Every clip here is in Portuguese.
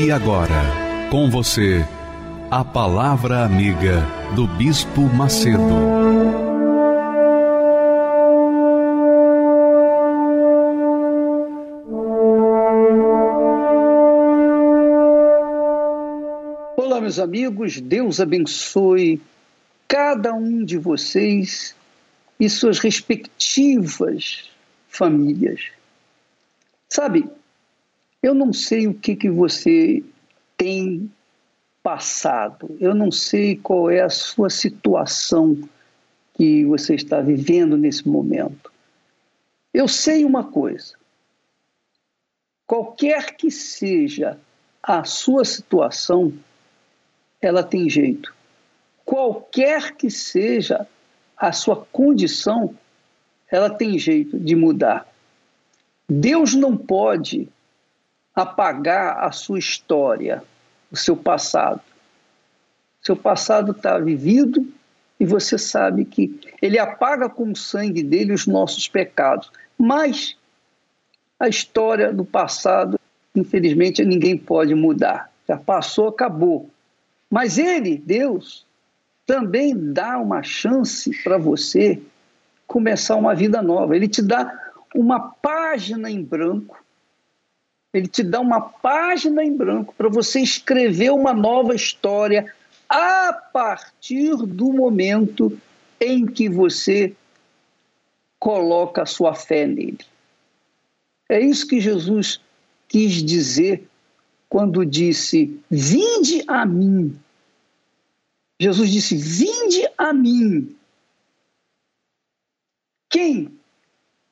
E agora, com você, a Palavra Amiga do Bispo Macedo. Olá, meus amigos, Deus abençoe cada um de vocês e suas respectivas famílias. Sabe, eu não sei o que, que você tem passado, eu não sei qual é a sua situação que você está vivendo nesse momento. Eu sei uma coisa: qualquer que seja a sua situação, ela tem jeito. Qualquer que seja a sua condição, ela tem jeito de mudar. Deus não pode apagar a sua história, o seu passado. Seu passado está vivido e você sabe que ele apaga com o sangue dele os nossos pecados. Mas a história do passado, infelizmente, ninguém pode mudar. Já passou, acabou. Mas ele, Deus, também dá uma chance para você começar uma vida nova. Ele te dá uma página em branco ele te dá uma página em branco para você escrever uma nova história a partir do momento em que você coloca a sua fé nele. É isso que Jesus quis dizer quando disse: Vinde a mim. Jesus disse: Vinde a mim. Quem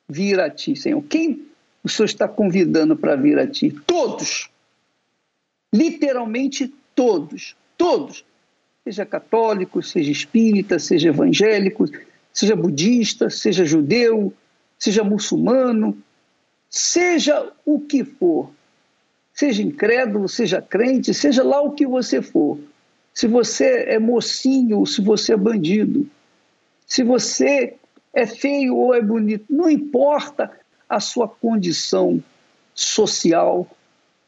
virá a ti, Senhor? Quem o Senhor está convidando para vir a ti. Todos. Literalmente todos. Todos. Seja católico, seja espírita, seja evangélico, seja budista, seja judeu, seja muçulmano, seja o que for. Seja incrédulo, seja crente, seja lá o que você for. Se você é mocinho ou se você é bandido. Se você é feio ou é bonito, não importa a sua condição social,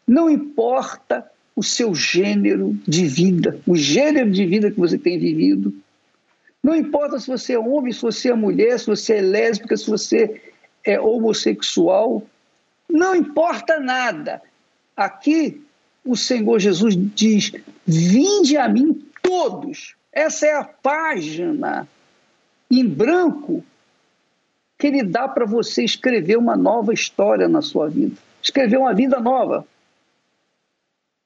não importa o seu gênero de vida, o gênero de vida que você tem vivido. Não importa se você é homem, se você é mulher, se você é lésbica, se você é homossexual. Não importa nada. Aqui o Senhor Jesus diz: Vinde a mim todos. Essa é a página em branco que ele dá para você escrever uma nova história na sua vida, escrever uma vida nova.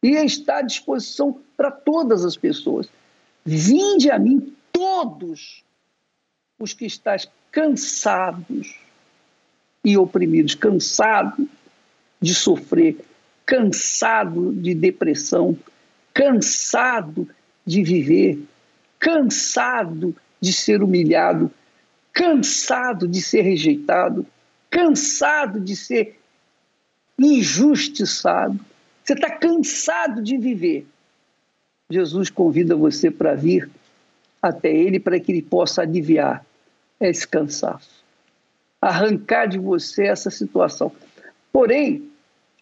E está à disposição para todas as pessoas. Vinde a mim todos os que estáis cansados e oprimidos, cansados de sofrer, cansado de depressão, cansado de viver, cansado de ser humilhado, cansado de ser rejeitado, cansado de ser injustiçado, você está cansado de viver. Jesus convida você para vir até Ele para que Ele possa aliviar esse cansaço, arrancar de você essa situação. Porém,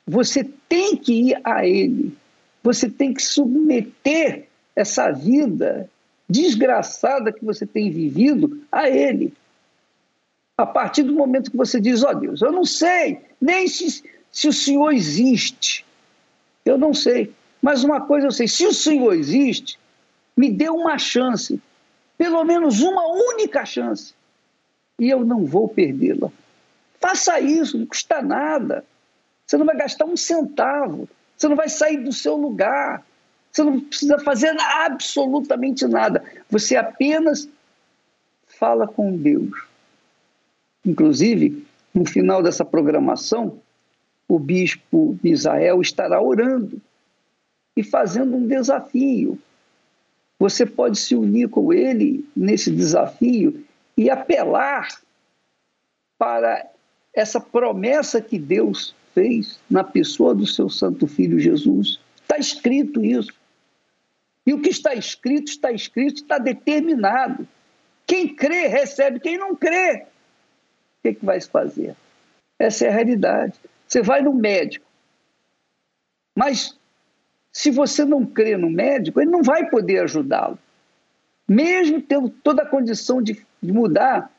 você tem que ir a Ele, você tem que submeter essa vida desgraçada que você tem vivido a Ele. A partir do momento que você diz, ó oh, Deus, eu não sei nem se, se o Senhor existe. Eu não sei. Mas uma coisa eu sei: se o Senhor existe, me dê uma chance, pelo menos uma única chance, e eu não vou perdê-la. Faça isso, não custa nada. Você não vai gastar um centavo, você não vai sair do seu lugar, você não precisa fazer absolutamente nada. Você apenas fala com Deus Inclusive, no final dessa programação, o bispo Misael estará orando e fazendo um desafio. Você pode se unir com ele nesse desafio e apelar para essa promessa que Deus fez na pessoa do seu Santo Filho Jesus. Está escrito isso. E o que está escrito, está escrito, está determinado. Quem crê, recebe. Quem não crê, o que, que vai se fazer? Essa é a realidade. Você vai no médico, mas se você não crê no médico, ele não vai poder ajudá-lo. Mesmo tendo toda a condição de, mudar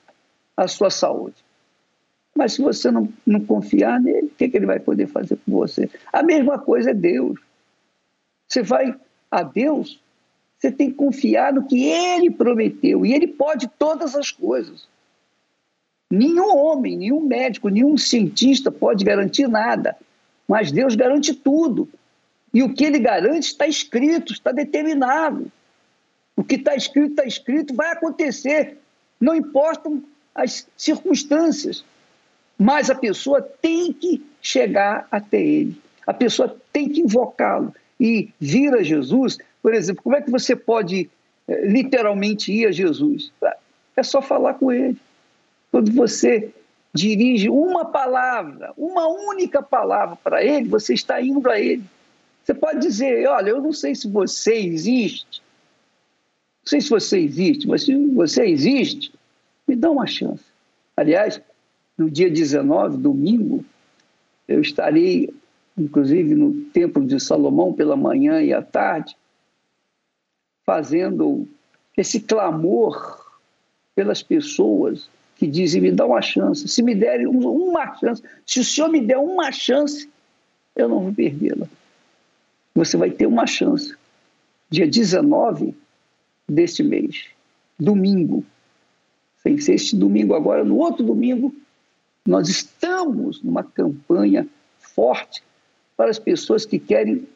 a sua saúde. Mas se você não, não confiar nele, o que, que ele vai poder fazer com você? A mesma coisa é Deus. Você vai a Deus, você tem que confiar no que ele prometeu. E ele pode todas as coisas. Nenhum homem, nenhum médico, nenhum cientista pode garantir nada. Mas Deus garante tudo. E o que ele garante está escrito, está determinado. O que está escrito, está escrito, vai acontecer. Não importam as circunstâncias. Mas a pessoa tem que chegar até ele. A pessoa tem que invocá-lo e vir a Jesus. Por exemplo, como é que você pode eh, literalmente ir a Jesus? É só falar com ele. Quando você dirige uma palavra, uma única palavra para ele, você está indo a ele. Você pode dizer: Olha, eu não sei se você existe, não sei se você existe, mas se você existe, me dá uma chance. Aliás, no dia 19, domingo, eu estarei, inclusive, no Templo de Salomão pela manhã e à tarde, fazendo esse clamor pelas pessoas que dizem: me dá uma chance. Se me derem uma chance, se o senhor me der uma chance, eu não vou perdê-la. Você vai ter uma chance. Dia 19 deste mês, domingo. Sem ser este domingo agora, no outro domingo, nós estamos numa campanha forte para as pessoas que querem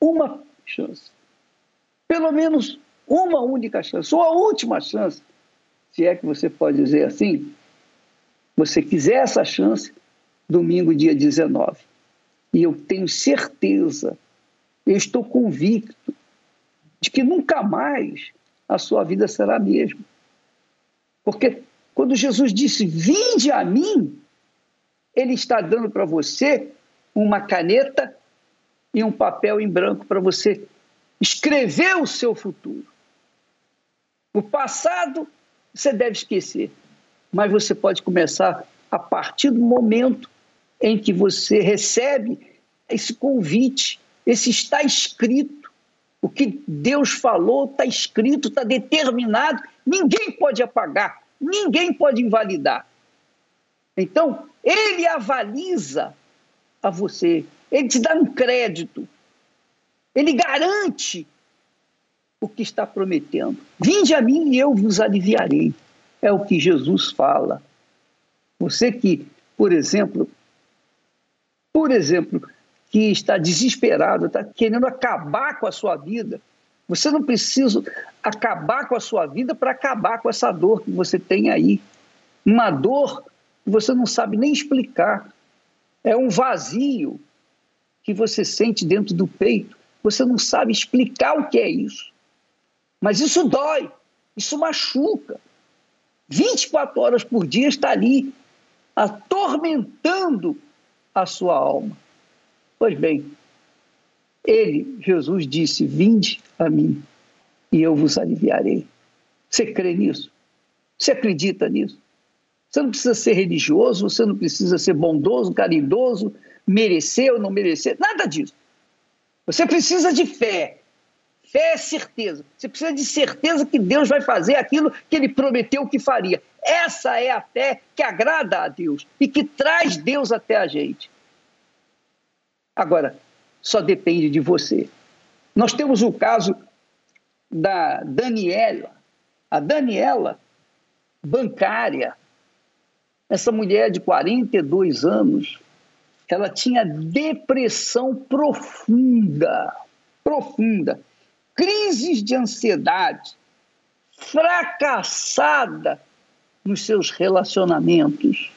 uma chance. Pelo menos uma única chance, ou a última chance, se é que você pode dizer assim. Você quiser essa chance, domingo, dia 19. E eu tenho certeza, eu estou convicto de que nunca mais a sua vida será a mesma. Porque quando Jesus disse: Vinde a mim, ele está dando para você uma caneta e um papel em branco para você escrever o seu futuro. O passado você deve esquecer, mas você pode começar a partir do momento em que você recebe esse convite, esse está escrito. O que Deus falou está escrito, está determinado, ninguém pode apagar ninguém pode invalidar. Então, ele avaliza a você, ele te dá um crédito, ele garante o que está prometendo. Vinde a mim e eu vos aliviarei. É o que Jesus fala. Você que, por exemplo, por exemplo, que está desesperado, está querendo acabar com a sua vida, você não precisa acabar com a sua vida para acabar com essa dor que você tem aí. Uma dor que você não sabe nem explicar. É um vazio que você sente dentro do peito. Você não sabe explicar o que é isso. Mas isso dói, isso machuca. 24 horas por dia está ali, atormentando a sua alma. Pois bem, ele, Jesus, disse: Vinde a mim e eu vos aliviarei. Você crê nisso? Você acredita nisso? Você não precisa ser religioso, você não precisa ser bondoso, caridoso, merecer ou não merecer, nada disso. Você precisa de fé. Fé é certeza. Você precisa de certeza que Deus vai fazer aquilo que ele prometeu que faria. Essa é a fé que agrada a Deus e que traz Deus até a gente. Agora, só depende de você. Nós temos o caso da Daniela, a Daniela, bancária, essa mulher de 42 anos, ela tinha depressão profunda, profunda, crises de ansiedade, fracassada nos seus relacionamentos.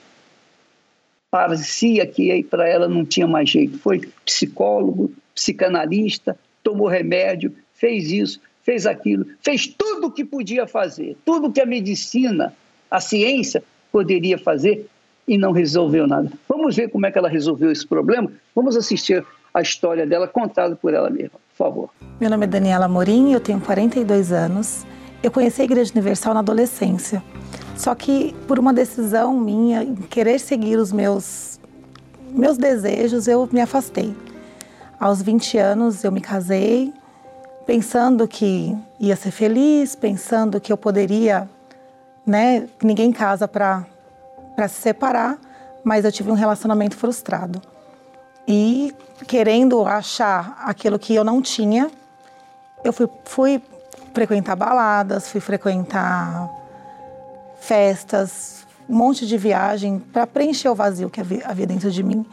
parecia que para ela não tinha mais jeito. Foi psicólogo, psicanalista, tomou remédio, fez isso, fez aquilo, fez tudo o que podia fazer, tudo que a medicina, a ciência poderia fazer e não resolveu nada. Vamos ver como é que ela resolveu esse problema? Vamos assistir a história dela contada por ela mesma, por favor. Meu nome é Daniela Morim, eu tenho 42 anos. Eu conheci a Igreja Universal na adolescência. Só que por uma decisão minha, em querer seguir os meus meus desejos, eu me afastei. Aos 20 anos eu me casei, pensando que ia ser feliz, pensando que eu poderia, né, ninguém casa para para se separar, mas eu tive um relacionamento frustrado e querendo achar aquilo que eu não tinha, eu fui, fui frequentar baladas, fui frequentar festas, um monte de viagem para preencher o vazio que havia dentro de mim.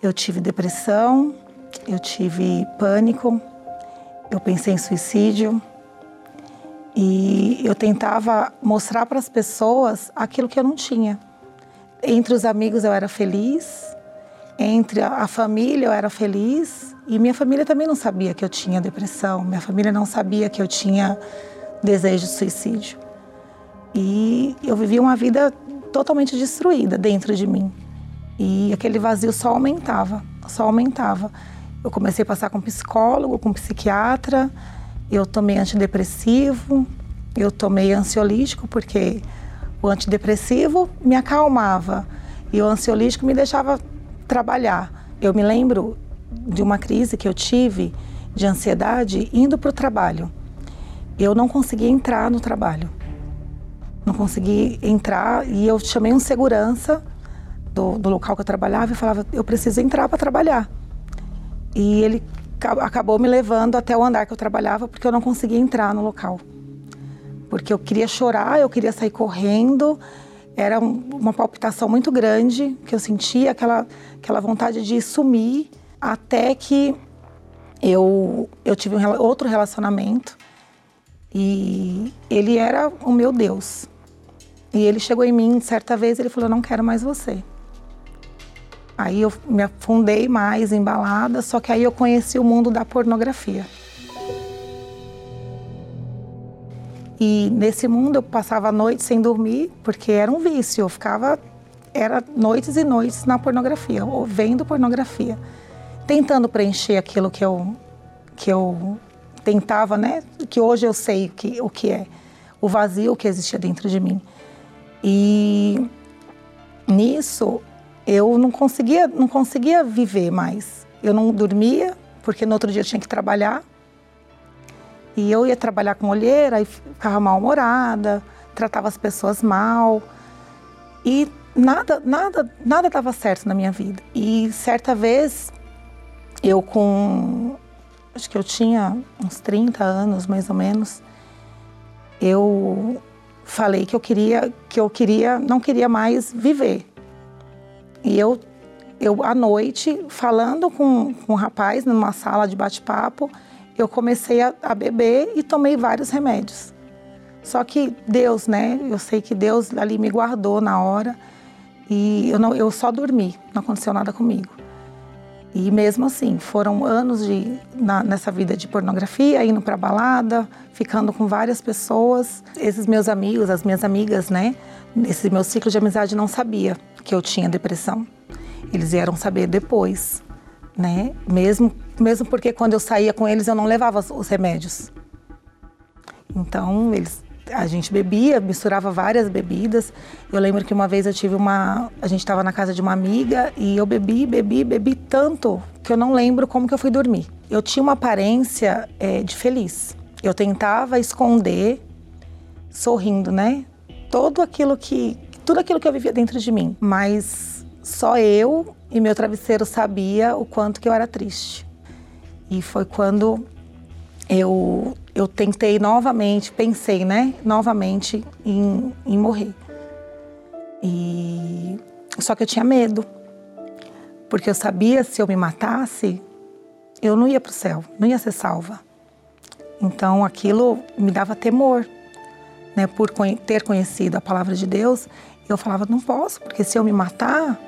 Eu tive depressão, eu tive pânico, eu pensei em suicídio e eu tentava mostrar para as pessoas aquilo que eu não tinha. Entre os amigos eu era feliz, entre a, família eu era feliz e minha família também não sabia que eu tinha depressão, minha família não sabia que eu tinha desejo de suicídio. E eu vivia uma vida totalmente destruída dentro de mim. E aquele vazio só aumentava, só aumentava. Eu comecei a passar com psicólogo, com psiquiatra, eu tomei antidepressivo, eu tomei ansiolítico porque o antidepressivo me acalmava e o ansiolítico me deixava trabalhar. Eu me lembro de uma crise que eu tive de ansiedade indo para o trabalho. Eu não conseguia entrar no trabalho. Não consegui entrar e eu chamei um segurança do, do local que eu trabalhava e falava: eu preciso entrar para trabalhar. E ele acabou me levando até o andar que eu trabalhava porque eu não conseguia entrar no local. Porque eu queria chorar, eu queria sair correndo era uma palpitação muito grande que eu sentia, aquela, aquela vontade de sumir, até que eu, eu tive um, outro relacionamento e ele era o meu Deus. E ele chegou em mim certa vez ele falou: Não quero mais você. Aí eu me afundei mais em balada, só que aí eu conheci o mundo da pornografia. E nesse mundo eu passava a noite sem dormir, porque era um vício. Eu ficava, era noites e noites na pornografia, ou vendo pornografia, tentando preencher aquilo que eu, que eu tentava, né? Que hoje eu sei que, o que é, o vazio que existia dentro de mim. E nisso eu não conseguia, não conseguia viver mais. Eu não dormia, porque no outro dia eu tinha que trabalhar. E eu ia trabalhar com olheira e ficava mal-humorada, tratava as pessoas mal. E nada, nada, nada dava certo na minha vida. E certa vez, eu com acho que eu tinha uns 30 anos mais ou menos, eu falei que eu queria que eu queria não queria mais viver. E eu eu à noite falando com, com um rapaz numa sala de bate-papo, eu comecei a, a beber e tomei vários remédios. Só que Deus, né? Eu sei que Deus ali me guardou na hora e eu, não, eu só dormi, não aconteceu nada comigo. E mesmo assim, foram anos de, na, nessa vida de pornografia, indo para balada, ficando com várias pessoas. Esses meus amigos, as minhas amigas, né? Esse meu ciclo de amizade não sabia que eu tinha depressão. Eles vieram saber depois né? Mesmo, mesmo porque quando eu saía com eles eu não levava os remédios. Então, eles, a gente bebia, misturava várias bebidas. Eu lembro que uma vez eu tive uma, a gente estava na casa de uma amiga e eu bebi, bebi, bebi tanto que eu não lembro como que eu fui dormir. Eu tinha uma aparência é, de feliz. Eu tentava esconder, sorrindo, né? Todo aquilo que, tudo aquilo que eu vivia dentro de mim, mas só eu e meu travesseiro sabia o quanto que eu era triste. E foi quando eu, eu tentei novamente, pensei, né, novamente em, em morrer. E só que eu tinha medo, porque eu sabia se eu me matasse, eu não ia para o céu, não ia ser salva. Então aquilo me dava temor, né, por ter conhecido a palavra de Deus. Eu falava não posso, porque se eu me matar,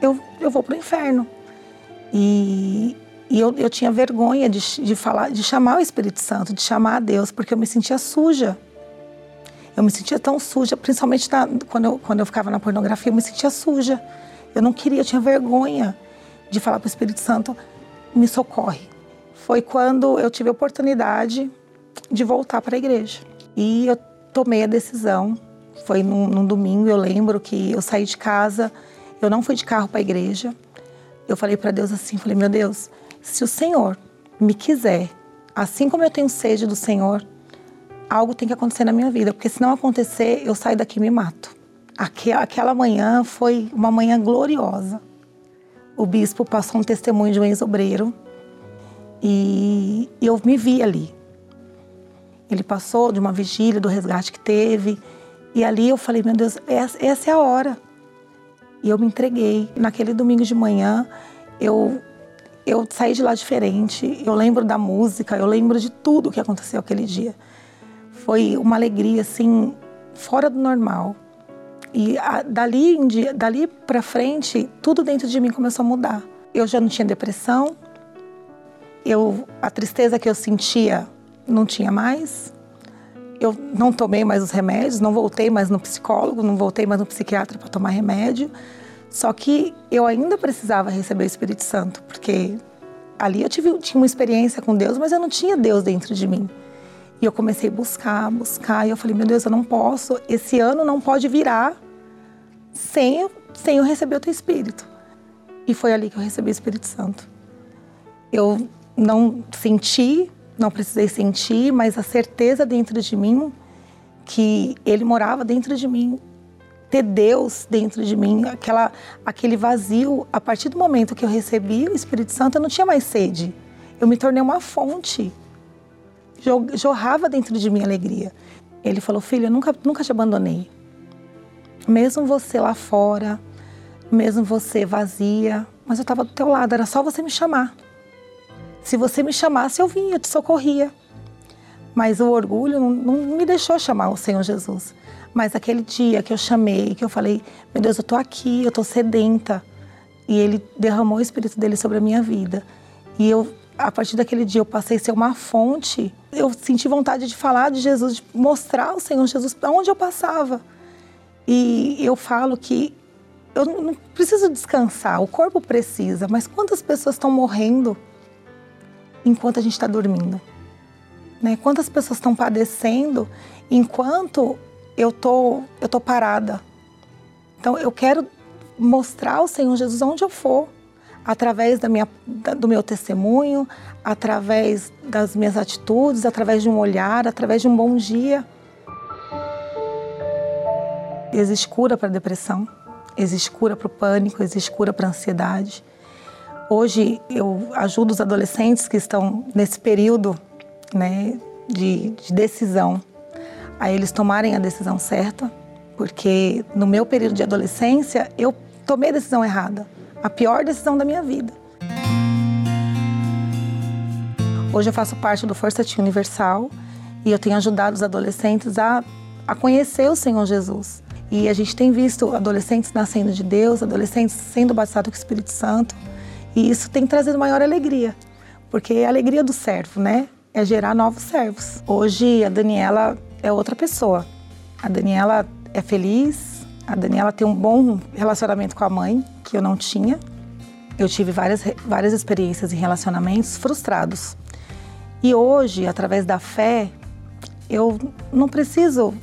eu, eu vou para o inferno. E, e eu, eu tinha vergonha de, de falar, de chamar o Espírito Santo, de chamar a Deus, porque eu me sentia suja. Eu me sentia tão suja, principalmente na, quando, eu, quando eu ficava na pornografia, eu me sentia suja. Eu não queria, eu tinha vergonha de falar para o Espírito Santo, me socorre. Foi quando eu tive a oportunidade de voltar para a igreja. E eu tomei a decisão. Foi num, num domingo, eu lembro que eu saí de casa, eu não fui de carro para a igreja. Eu falei para Deus assim, falei, meu Deus, se o Senhor me quiser, assim como eu tenho sede do Senhor, algo tem que acontecer na minha vida, porque se não acontecer, eu saio daqui e me mato. Aquela, manhã foi uma manhã gloriosa. O bispo passou um testemunho de um ex-obreiro e eu me vi ali. Ele passou de uma vigília do resgate que teve e ali eu falei, meu Deus, essa, essa é a hora. E eu me entreguei. Naquele domingo de manhã, eu eu saí de lá diferente. Eu lembro da música, eu lembro de tudo que aconteceu aquele dia. Foi uma alegria assim fora do normal. E a, dali dali para frente, tudo dentro de mim começou a mudar. Eu já não tinha depressão. Eu a tristeza que eu sentia não tinha mais. Eu não tomei mais os remédios, não voltei mais no psicólogo, não voltei mais no psiquiatra para tomar remédio. Só que eu ainda precisava receber o Espírito Santo, porque ali eu tive, tinha uma experiência com Deus, mas eu não tinha Deus dentro de mim. E eu comecei a buscar, buscar, e eu falei, meu Deus, eu não posso, esse ano não pode virar sem, sem eu receber o teu Espírito. E foi ali que eu recebi o Espírito Santo. Eu não senti, não precisei sentir, mas a certeza dentro de mim que ele morava dentro de mim ter Deus dentro de mim, aquela, aquele vazio. A partir do momento que eu recebi o Espírito Santo, eu não tinha mais sede. Eu me tornei uma fonte. Jorrava dentro de mim alegria. Ele falou: Filho, eu nunca, nunca te abandonei. Mesmo você lá fora, mesmo você vazia, mas eu estava do teu lado, era só você me chamar. Se você me chamasse, eu vinha, eu te socorria. Mas o orgulho não, não me deixou chamar o Senhor Jesus. Mas aquele dia que eu chamei, que eu falei, meu Deus, eu tô aqui, eu tô sedenta. E ele derramou o espírito dele sobre a minha vida. E eu, a partir daquele dia, eu passei a ser uma fonte. Eu senti vontade de falar de Jesus, de mostrar o Senhor Jesus para onde eu passava. E eu falo que eu não preciso descansar, o corpo precisa, mas quantas pessoas estão morrendo enquanto a gente está dormindo? Né? Quantas pessoas estão padecendo enquanto eu tô, eu tô parada. Então eu quero mostrar ao Senhor Jesus onde eu for, através da minha, do meu testemunho, através das minhas atitudes, através de um olhar, através de um bom dia. Existe cura para depressão, existe cura para o pânico, existe cura para ansiedade. Hoje eu ajudo os adolescentes que estão nesse período né, de, de decisão a eles tomarem a decisão certa, porque no meu período de adolescência eu tomei a decisão errada, a pior decisão da minha vida. Hoje eu faço parte do Força Team Universal e eu tenho ajudado os adolescentes a, a conhecer o Senhor Jesus. E a gente tem visto adolescentes nascendo de Deus, adolescentes sendo batizados com o Espírito Santo, e isso tem trazido maior alegria, porque é a alegria do servo, né? É gerar novos servos. Hoje a Daniela é outra pessoa. A Daniela é feliz, a Daniela tem um bom relacionamento com a mãe, que eu não tinha. Eu tive várias, várias experiências em relacionamentos frustrados. E hoje, através da fé, eu não preciso,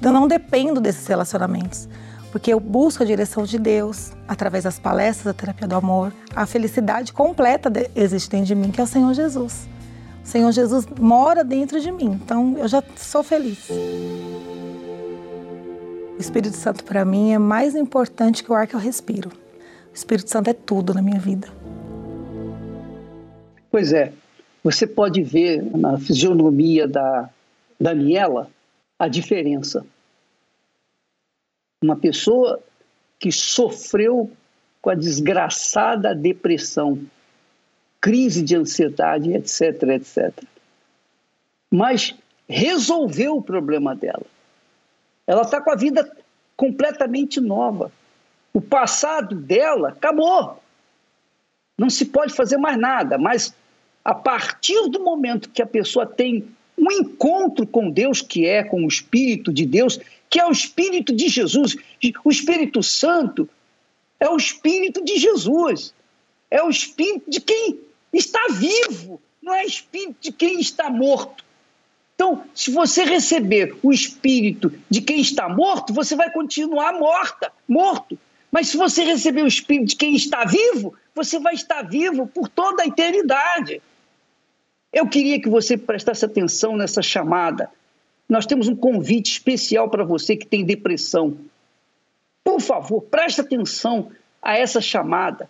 eu não dependo desses relacionamentos, porque eu busco a direção de Deus através das palestras da terapia do amor. A felicidade completa existe dentro de mim, que é o Senhor Jesus. Senhor Jesus mora dentro de mim, então eu já sou feliz. O Espírito Santo para mim é mais importante que o ar que eu respiro. O Espírito Santo é tudo na minha vida. Pois é, você pode ver na fisionomia da Daniela a diferença. Uma pessoa que sofreu com a desgraçada depressão, crise de ansiedade, etc, etc. Mas resolveu o problema dela. Ela está com a vida completamente nova. O passado dela acabou. Não se pode fazer mais nada, mas a partir do momento que a pessoa tem um encontro com Deus, que é com o Espírito de Deus, que é o Espírito de Jesus, o Espírito Santo é o Espírito de Jesus, é o Espírito de quem está vivo, não é Espírito de quem está morto. Então, se você receber o Espírito de quem está morto, você vai continuar morta, morto. Mas se você receber o Espírito de quem está vivo, você vai estar vivo por toda a eternidade. Eu queria que você prestasse atenção nessa chamada. Nós temos um convite especial para você que tem depressão. Por favor, preste atenção a essa chamada,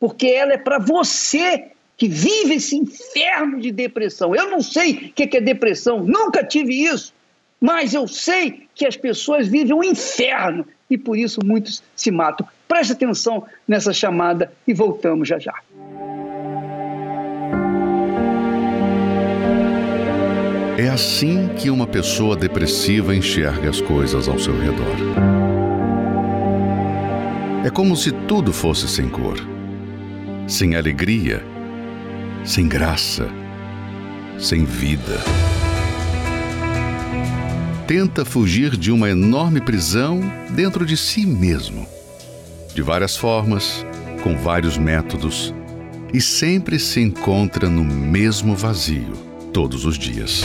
porque ela é para você que vive esse inferno de depressão. Eu não sei o que é depressão, nunca tive isso, mas eu sei que as pessoas vivem um inferno e por isso muitos se matam. Preste atenção nessa chamada e voltamos já já. É assim que uma pessoa depressiva enxerga as coisas ao seu redor. É como se tudo fosse sem cor, sem alegria, sem graça, sem vida. Tenta fugir de uma enorme prisão dentro de si mesmo. De várias formas, com vários métodos, e sempre se encontra no mesmo vazio todos os dias.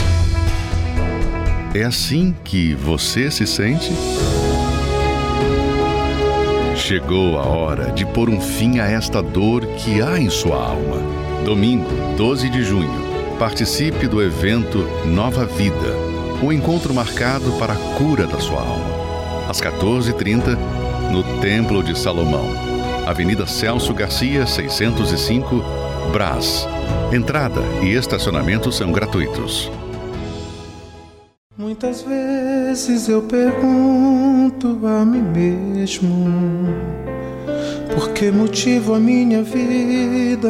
É assim que você se sente? Chegou a hora de pôr um fim a esta dor que há em sua alma. Domingo, 12 de junho, participe do evento Nova Vida, um encontro marcado para a cura da sua alma. Às 14h30, no Templo de Salomão, Avenida Celso Garcia, 605, Brás. Entrada e estacionamento são gratuitos. Muitas vezes eu pergunto a mim mesmo por que motivo a minha vida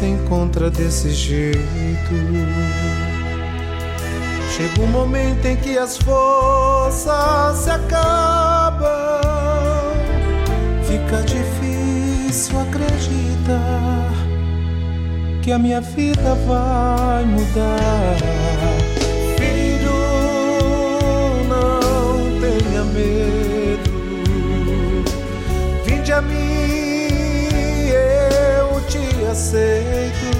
se encontra desse jeito. Chega um momento em que as forças se acabam, fica difícil acreditar que a minha vida vai mudar. Aceito.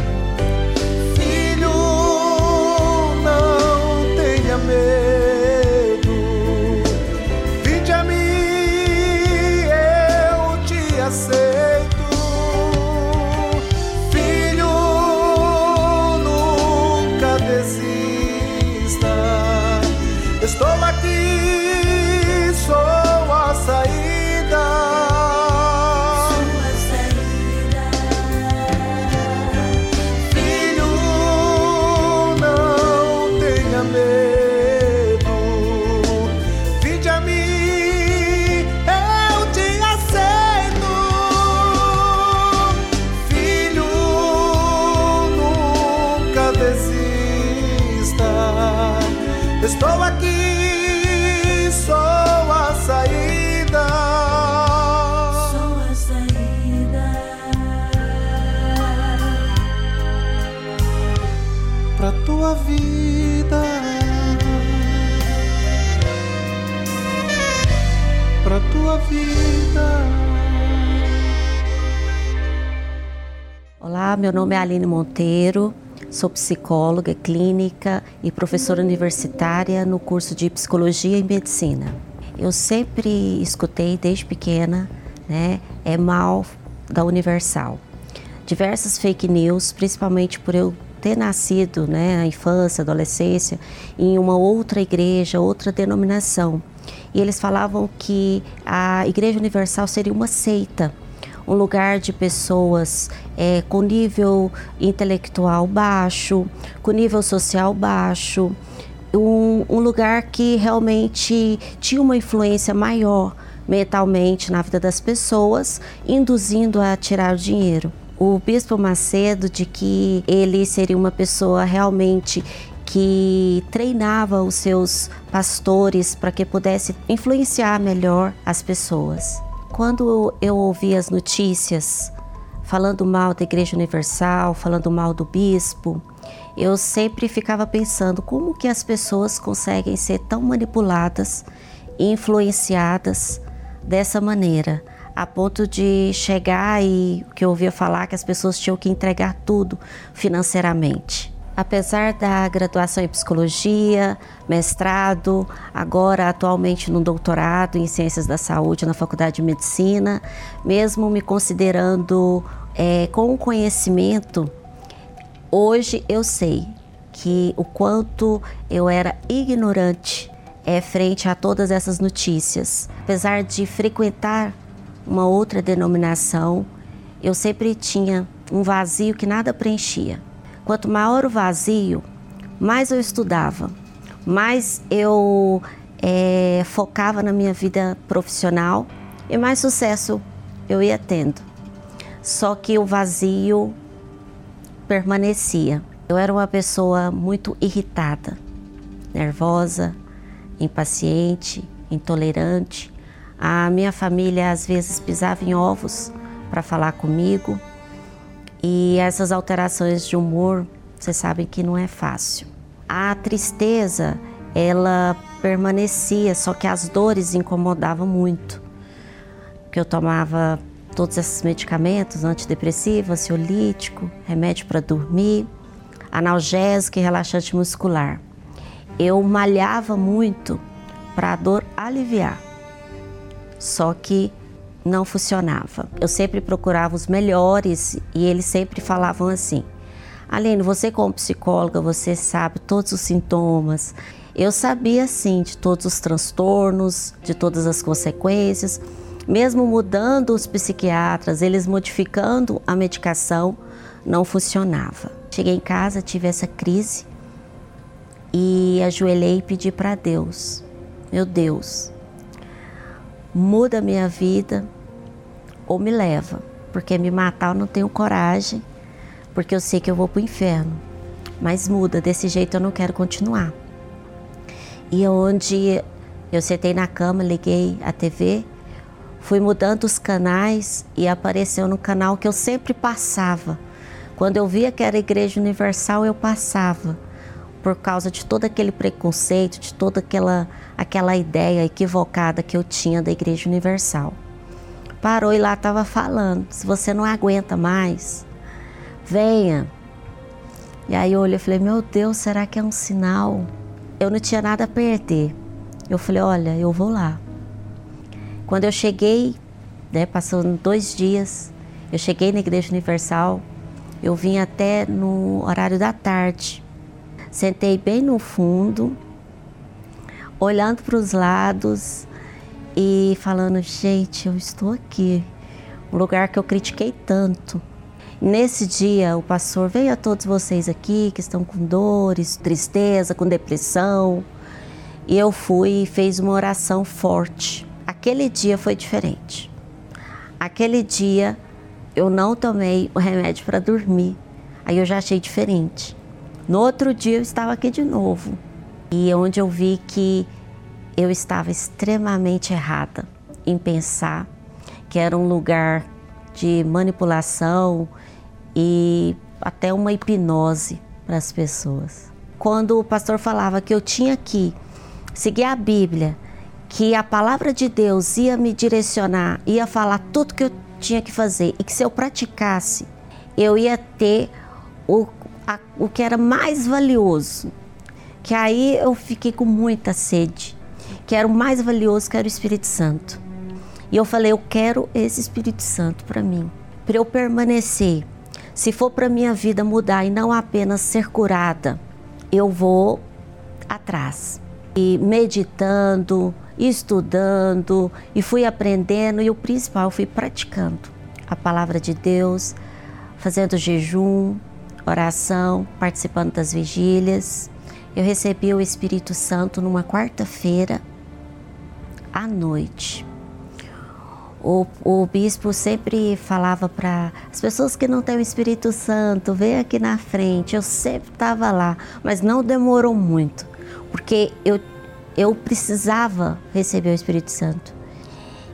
Meu nome é Aline Monteiro, sou psicóloga clínica e professora universitária no curso de Psicologia e Medicina. Eu sempre escutei desde pequena, né, é mal da Universal. Diversas fake news, principalmente por eu ter nascido, né, a infância, adolescência, em uma outra igreja, outra denominação. E eles falavam que a Igreja Universal seria uma seita, um lugar de pessoas é, com nível intelectual baixo, com nível social baixo, um, um lugar que realmente tinha uma influência maior mentalmente na vida das pessoas, induzindo a tirar o dinheiro. O bispo Macedo de que ele seria uma pessoa realmente que treinava os seus pastores para que pudesse influenciar melhor as pessoas. Quando eu ouvi as notícias falando mal da Igreja Universal, falando mal do bispo, eu sempre ficava pensando como que as pessoas conseguem ser tão manipuladas e influenciadas dessa maneira, a ponto de chegar e que eu ouvia falar que as pessoas tinham que entregar tudo financeiramente. Apesar da graduação em psicologia, mestrado, agora atualmente no doutorado em ciências da saúde na Faculdade de Medicina, mesmo me considerando é, com conhecimento, hoje eu sei que o quanto eu era ignorante é, frente a todas essas notícias. Apesar de frequentar uma outra denominação, eu sempre tinha um vazio que nada preenchia. Quanto maior o vazio, mais eu estudava, mais eu é, focava na minha vida profissional e mais sucesso eu ia tendo. Só que o vazio permanecia. Eu era uma pessoa muito irritada, nervosa, impaciente, intolerante. A minha família às vezes pisava em ovos para falar comigo e essas alterações de humor, vocês sabem que não é fácil. A tristeza, ela permanecia, só que as dores incomodavam muito. Porque eu tomava todos esses medicamentos, antidepressivo, ansiolítico, remédio para dormir, analgésico e relaxante muscular. Eu malhava muito para a dor aliviar. Só que não funcionava. Eu sempre procurava os melhores e eles sempre falavam assim: Aline, você como psicóloga, você sabe todos os sintomas. Eu sabia sim de todos os transtornos, de todas as consequências. Mesmo mudando os psiquiatras, eles modificando a medicação, não funcionava. Cheguei em casa, tive essa crise e ajoelhei e pedi para Deus: Meu Deus, muda a minha vida ou me leva, porque me matar eu não tenho coragem, porque eu sei que eu vou para o inferno. Mas muda, desse jeito eu não quero continuar. E onde eu sentei na cama, liguei a TV, fui mudando os canais e apareceu no canal que eu sempre passava. Quando eu via que era Igreja Universal, eu passava por causa de todo aquele preconceito, de toda aquela, aquela ideia equivocada que eu tinha da Igreja Universal. Parou e lá estava falando: se você não aguenta mais, venha. E aí eu olhei e falei: meu Deus, será que é um sinal? Eu não tinha nada a perder. Eu falei: olha, eu vou lá. Quando eu cheguei, né, passando dois dias, eu cheguei na Igreja Universal, eu vim até no horário da tarde. Sentei bem no fundo, olhando para os lados e falando: gente, eu estou aqui, um lugar que eu critiquei tanto. Nesse dia, o pastor veio a todos vocês aqui que estão com dores, tristeza, com depressão. E eu fui e fez uma oração forte. Aquele dia foi diferente. Aquele dia eu não tomei o remédio para dormir. Aí eu já achei diferente. No outro dia eu estava aqui de novo. E onde eu vi que eu estava extremamente errada em pensar que era um lugar de manipulação e até uma hipnose para as pessoas. Quando o pastor falava que eu tinha que seguir a Bíblia, que a palavra de Deus ia me direcionar, ia falar tudo que eu tinha que fazer e que se eu praticasse, eu ia ter o, a, o que era mais valioso. Que aí eu fiquei com muita sede, que era o mais valioso, que era o Espírito Santo. E eu falei, eu quero esse Espírito Santo para mim, para eu permanecer. Se for para minha vida mudar e não apenas ser curada, eu vou atrás. E meditando, estudando e fui aprendendo e o principal, fui praticando a palavra de Deus, fazendo jejum, oração, participando das vigílias. Eu recebi o Espírito Santo numa quarta-feira à noite. O, o bispo sempre falava para as pessoas que não têm o Espírito Santo, vem aqui na frente. Eu sempre estava lá, mas não demorou muito, porque eu eu precisava receber o Espírito Santo.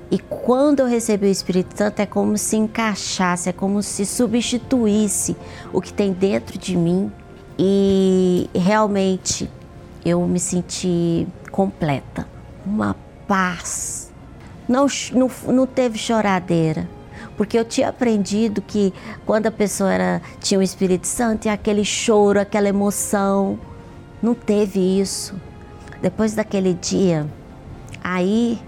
E quando eu recebi o Espírito Santo, é como se encaixasse, é como se substituísse o que tem dentro de mim. E realmente eu me senti completa. Uma paz. Não, não, não teve choradeira. Porque eu tinha aprendido que quando a pessoa era, tinha o Espírito Santo, aquele choro, aquela emoção. Não teve isso. Depois daquele dia, aí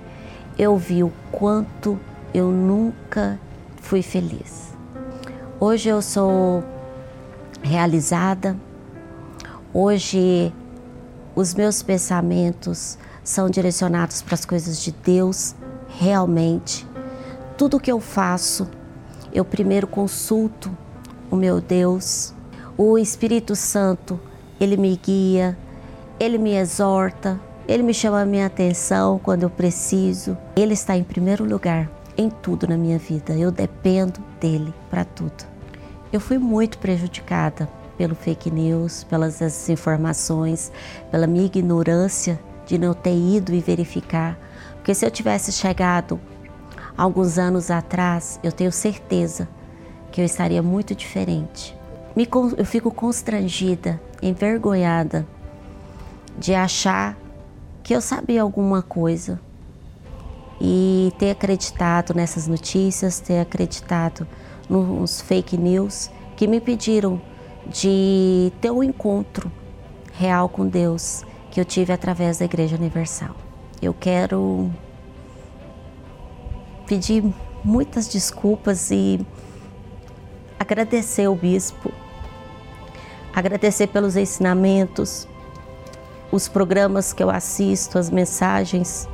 eu vi o quanto eu nunca fui feliz. Hoje eu sou realizada, hoje os meus pensamentos são direcionados para as coisas de Deus, realmente. Tudo que eu faço, eu primeiro consulto o meu Deus, o Espírito Santo, ele me guia, ele me exorta, ele me chama a minha atenção quando eu preciso. Ele está em primeiro lugar em tudo na minha vida. Eu dependo dele para tudo. Eu fui muito prejudicada pelo fake news, pelas desinformações, pela minha ignorância de não ter ido e verificar. Porque se eu tivesse chegado alguns anos atrás, eu tenho certeza que eu estaria muito diferente. eu fico constrangida, envergonhada de achar que eu sabia alguma coisa e ter acreditado nessas notícias, ter acreditado nos fake news que me pediram de ter um encontro real com Deus que eu tive através da Igreja Universal. Eu quero pedir muitas desculpas e agradecer ao bispo, agradecer pelos ensinamentos, os programas que eu assisto, as mensagens.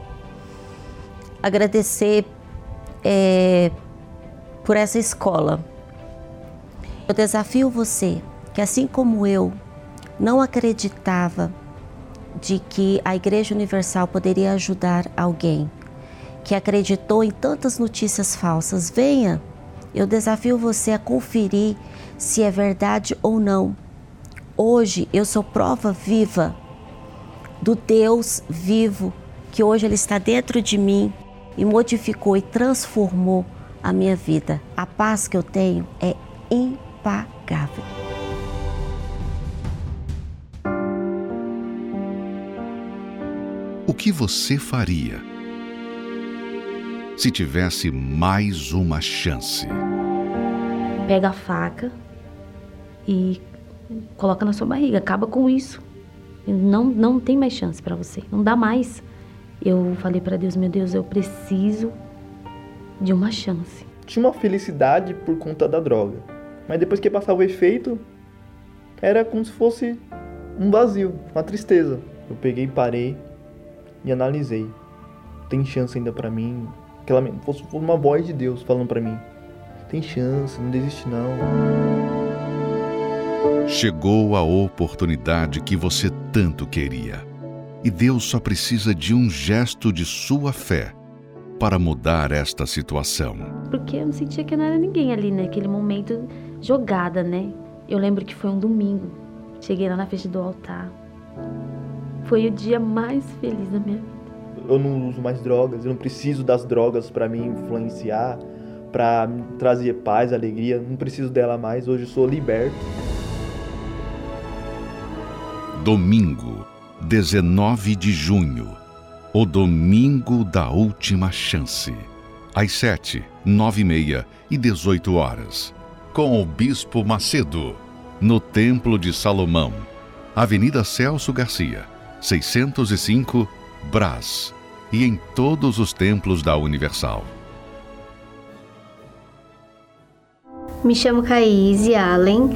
Agradecer é, por essa escola. Eu desafio você que, assim como eu, não acreditava de que a Igreja Universal poderia ajudar alguém, que acreditou em tantas notícias falsas, venha. Eu desafio você a conferir se é verdade ou não. Hoje eu sou prova viva do Deus vivo que hoje ele está dentro de mim e modificou e transformou a minha vida. A paz que eu tenho é impagável. Que você faria se tivesse mais uma chance? Pega a faca e coloca na sua barriga, acaba com isso. Não, não tem mais chance para você, não dá mais. Eu falei para Deus, meu Deus, eu preciso de uma chance. Tinha uma felicidade por conta da droga, mas depois que passava o efeito, era como se fosse um vazio, uma tristeza. Eu peguei, parei e analisei. Tem chance ainda para mim? Aquela fosse uma voz de Deus falando para mim. Tem chance, não desiste não. Chegou a oportunidade que você tanto queria. E Deus só precisa de um gesto de sua fé para mudar esta situação. Porque eu não sentia que não era ninguém ali naquele momento jogada, né? Eu lembro que foi um domingo. Cheguei lá na frente do altar. Foi o dia mais feliz da minha vida. Eu não uso mais drogas, eu não preciso das drogas para me influenciar, para trazer paz, alegria, não preciso dela mais. Hoje eu sou liberto. Domingo, 19 de junho. O domingo da última chance. Às 7, 9 e meia e 18 horas. Com o Bispo Macedo. No Templo de Salomão. Avenida Celso Garcia, 605, Brás. E em todos os templos da Universal. Me chamo Caíse Allen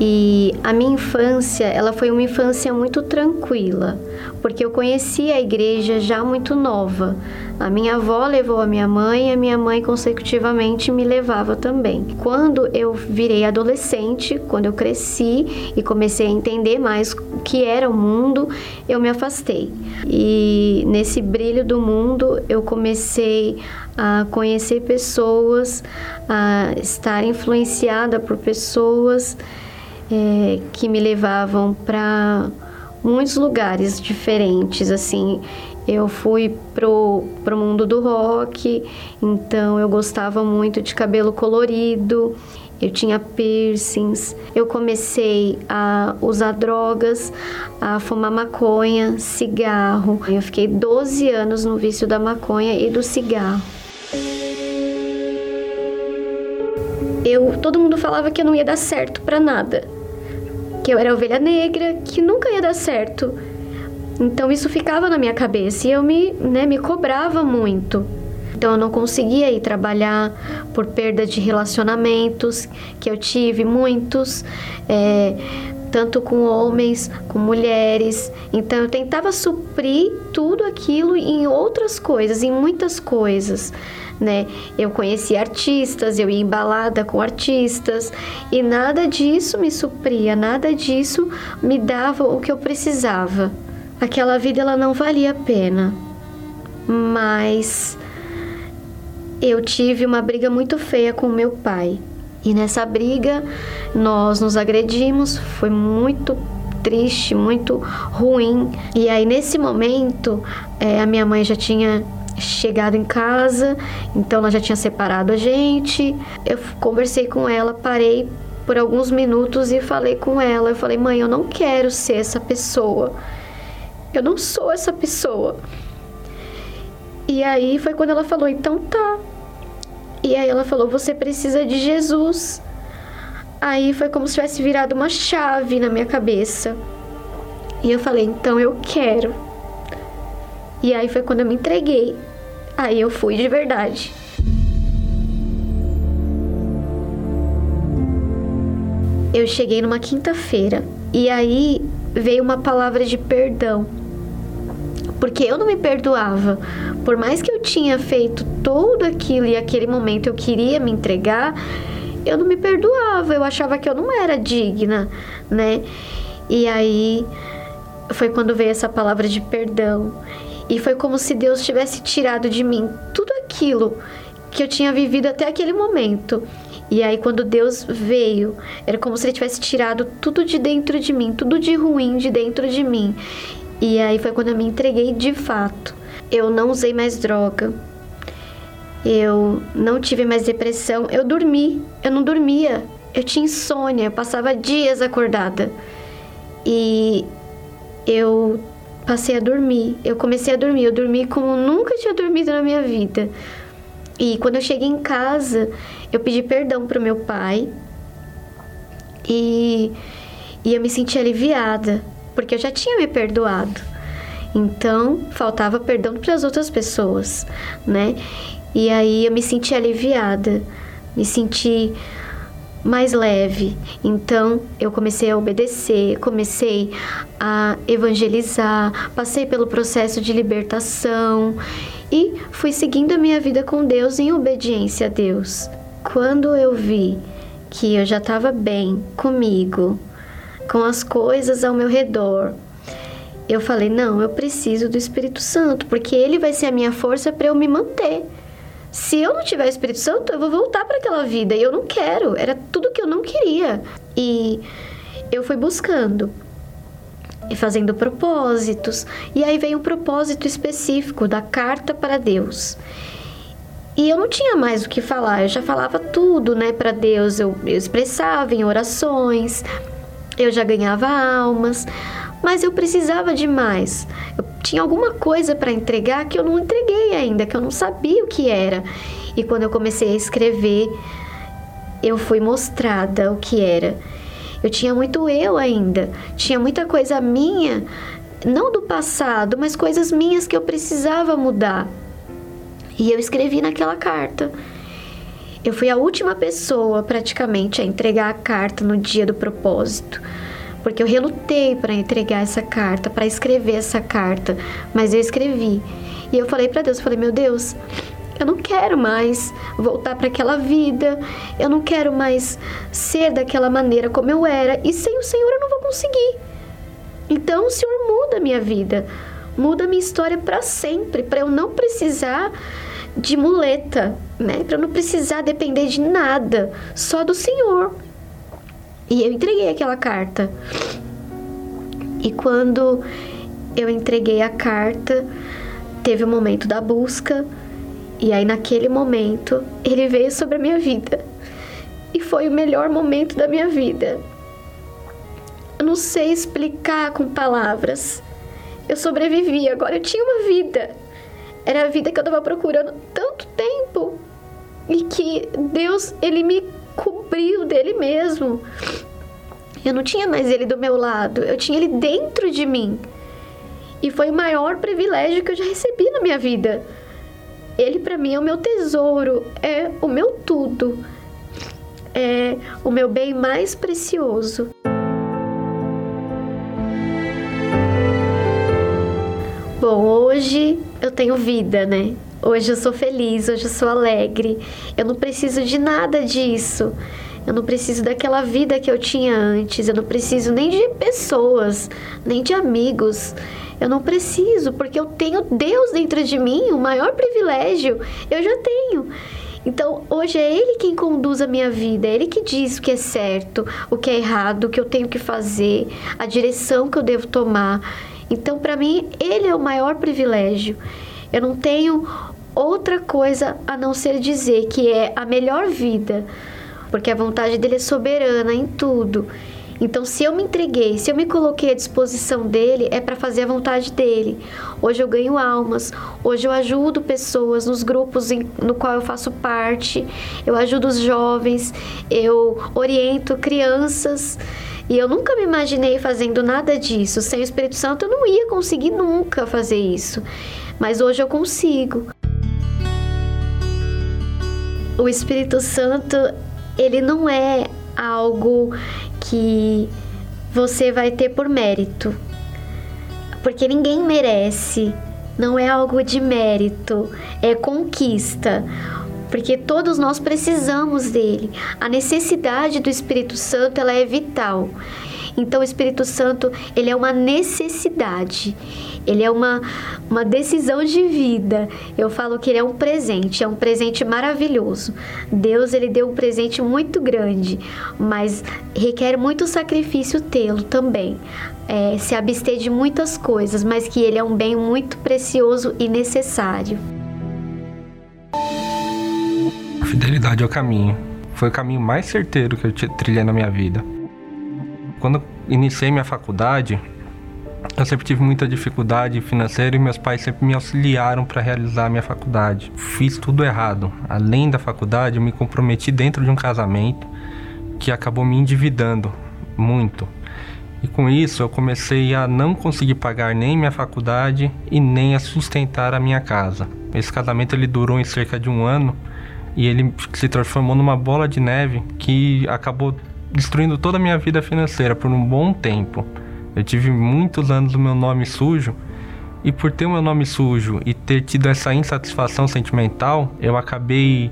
e a minha infância, ela foi uma infância muito tranquila, porque eu conheci a igreja já muito nova. A minha avó levou a minha mãe e a minha mãe consecutivamente me levava também. Quando eu virei adolescente, quando eu cresci e comecei a entender mais o que era o mundo, eu me afastei. E nesse brilho do mundo, eu comecei a conhecer pessoas, a estar influenciada por pessoas é, que me levavam para muitos lugares diferentes, assim. Eu fui pro, pro mundo do rock, então eu gostava muito de cabelo colorido, eu tinha piercings, eu comecei a usar drogas, a fumar maconha, cigarro. Eu fiquei 12 anos no vício da maconha e do cigarro. Eu, todo mundo falava que eu não ia dar certo para nada que eu era ovelha negra, que nunca ia dar certo. Então isso ficava na minha cabeça e eu me, né, me cobrava muito. Então eu não conseguia ir trabalhar por perda de relacionamentos, que eu tive muitos, é, tanto com homens, com mulheres. Então eu tentava suprir tudo aquilo em outras coisas, em muitas coisas né? Eu conhecia artistas, eu ia embalada com artistas e nada disso me supria, nada disso me dava o que eu precisava. Aquela vida ela não valia a pena. Mas eu tive uma briga muito feia com meu pai. E nessa briga nós nos agredimos, foi muito triste, muito ruim. E aí nesse momento é, a minha mãe já tinha chegado em casa, então ela já tinha separado a gente. Eu conversei com ela, parei por alguns minutos e falei com ela. Eu falei, mãe, eu não quero ser essa pessoa. Eu não sou essa pessoa. E aí foi quando ela falou, então tá. E aí ela falou, você precisa de Jesus. Aí foi como se tivesse virado uma chave na minha cabeça. E eu falei, então eu quero. E aí foi quando eu me entreguei. Aí eu fui de verdade. Eu cheguei numa quinta-feira e aí veio uma palavra de perdão. Porque eu não me perdoava. Por mais que eu tinha feito tudo aquilo e aquele momento eu queria me entregar, eu não me perdoava. Eu achava que eu não era digna, né? E aí foi quando veio essa palavra de perdão. E foi como se Deus tivesse tirado de mim tudo aquilo que eu tinha vivido até aquele momento. E aí, quando Deus veio, era como se Ele tivesse tirado tudo de dentro de mim, tudo de ruim de dentro de mim. E aí foi quando eu me entreguei de fato. Eu não usei mais droga. Eu não tive mais depressão. Eu dormi. Eu não dormia. Eu tinha insônia. Eu passava dias acordada. E eu passei a dormir. Eu comecei a dormir. Eu dormi como nunca tinha dormido na minha vida. E quando eu cheguei em casa, eu pedi perdão pro meu pai. E, e eu me senti aliviada, porque eu já tinha me perdoado. Então, faltava perdão para as outras pessoas, né? E aí eu me senti aliviada, me senti mais leve. Então eu comecei a obedecer, comecei a evangelizar, passei pelo processo de libertação e fui seguindo a minha vida com Deus em obediência a Deus. Quando eu vi que eu já estava bem comigo, com as coisas ao meu redor, eu falei: não, eu preciso do Espírito Santo, porque ele vai ser a minha força para eu me manter. Se eu não tiver Espírito Santo, eu vou voltar para aquela vida e eu não quero. Era tudo que eu não queria. E eu fui buscando e fazendo propósitos. E aí veio um propósito específico da carta para Deus. E eu não tinha mais o que falar, eu já falava tudo, né, para Deus. Eu, eu expressava em orações, eu já ganhava almas, mas eu precisava de mais. Eu tinha alguma coisa para entregar que eu não entreguei ainda, que eu não sabia o que era. E quando eu comecei a escrever, eu fui mostrada o que era. Eu tinha muito eu ainda, tinha muita coisa minha, não do passado, mas coisas minhas que eu precisava mudar. E eu escrevi naquela carta. Eu fui a última pessoa, praticamente, a entregar a carta no dia do propósito. Porque eu relutei para entregar essa carta, para escrever essa carta, mas eu escrevi. E eu falei para Deus, falei: "Meu Deus, eu não quero mais voltar para aquela vida. Eu não quero mais ser daquela maneira como eu era. E sem o Senhor eu não vou conseguir. Então o Senhor muda a minha vida, muda a minha história para sempre, para eu não precisar de muleta, né? Para não precisar depender de nada, só do Senhor. E eu entreguei aquela carta. E quando eu entreguei a carta, teve o momento da busca e aí, naquele momento, ele veio sobre a minha vida. E foi o melhor momento da minha vida. Eu não sei explicar com palavras. Eu sobrevivi, agora eu tinha uma vida. Era a vida que eu estava procurando tanto tempo. E que Deus, ele me cobriu dele mesmo. Eu não tinha mais ele do meu lado, eu tinha ele dentro de mim. E foi o maior privilégio que eu já recebi na minha vida ele para mim é o meu tesouro, é o meu tudo, é o meu bem mais precioso. Bom, hoje eu tenho vida, né? Hoje eu sou feliz, hoje eu sou alegre. Eu não preciso de nada disso. Eu não preciso daquela vida que eu tinha antes. Eu não preciso nem de pessoas, nem de amigos. Eu não preciso, porque eu tenho Deus dentro de mim, o maior privilégio eu já tenho. Então, hoje é Ele quem conduz a minha vida, é Ele que diz o que é certo, o que é errado, o que eu tenho que fazer, a direção que eu devo tomar. Então, para mim, Ele é o maior privilégio. Eu não tenho outra coisa a não ser dizer que é a melhor vida, porque a vontade dele é soberana em tudo. Então, se eu me entreguei, se eu me coloquei à disposição dele, é para fazer a vontade dele. Hoje eu ganho almas, hoje eu ajudo pessoas nos grupos em, no qual eu faço parte, eu ajudo os jovens, eu oriento crianças. E eu nunca me imaginei fazendo nada disso. Sem o Espírito Santo eu não ia conseguir nunca fazer isso. Mas hoje eu consigo. O Espírito Santo, ele não é algo que você vai ter por mérito. Porque ninguém merece, não é algo de mérito, é conquista. Porque todos nós precisamos dele. A necessidade do Espírito Santo ela é vital. Então o Espírito Santo, ele é uma necessidade. Ele é uma, uma decisão de vida. Eu falo que ele é um presente, é um presente maravilhoso. Deus, ele deu um presente muito grande, mas requer muito sacrifício tê-lo também. É, se abster de muitas coisas, mas que ele é um bem muito precioso e necessário. Fidelidade ao caminho. Foi o caminho mais certeiro que eu trilhei na minha vida. Quando iniciei minha faculdade, eu sempre tive muita dificuldade financeira e meus pais sempre me auxiliaram para realizar a minha faculdade. Fiz tudo errado. Além da faculdade, eu me comprometi dentro de um casamento que acabou me endividando muito. E com isso, eu comecei a não conseguir pagar nem minha faculdade e nem a sustentar a minha casa. Esse casamento ele durou em cerca de um ano e ele se transformou numa bola de neve que acabou destruindo toda a minha vida financeira por um bom tempo. Eu tive muitos anos o meu nome sujo e por ter o meu nome sujo e ter tido essa insatisfação sentimental, eu acabei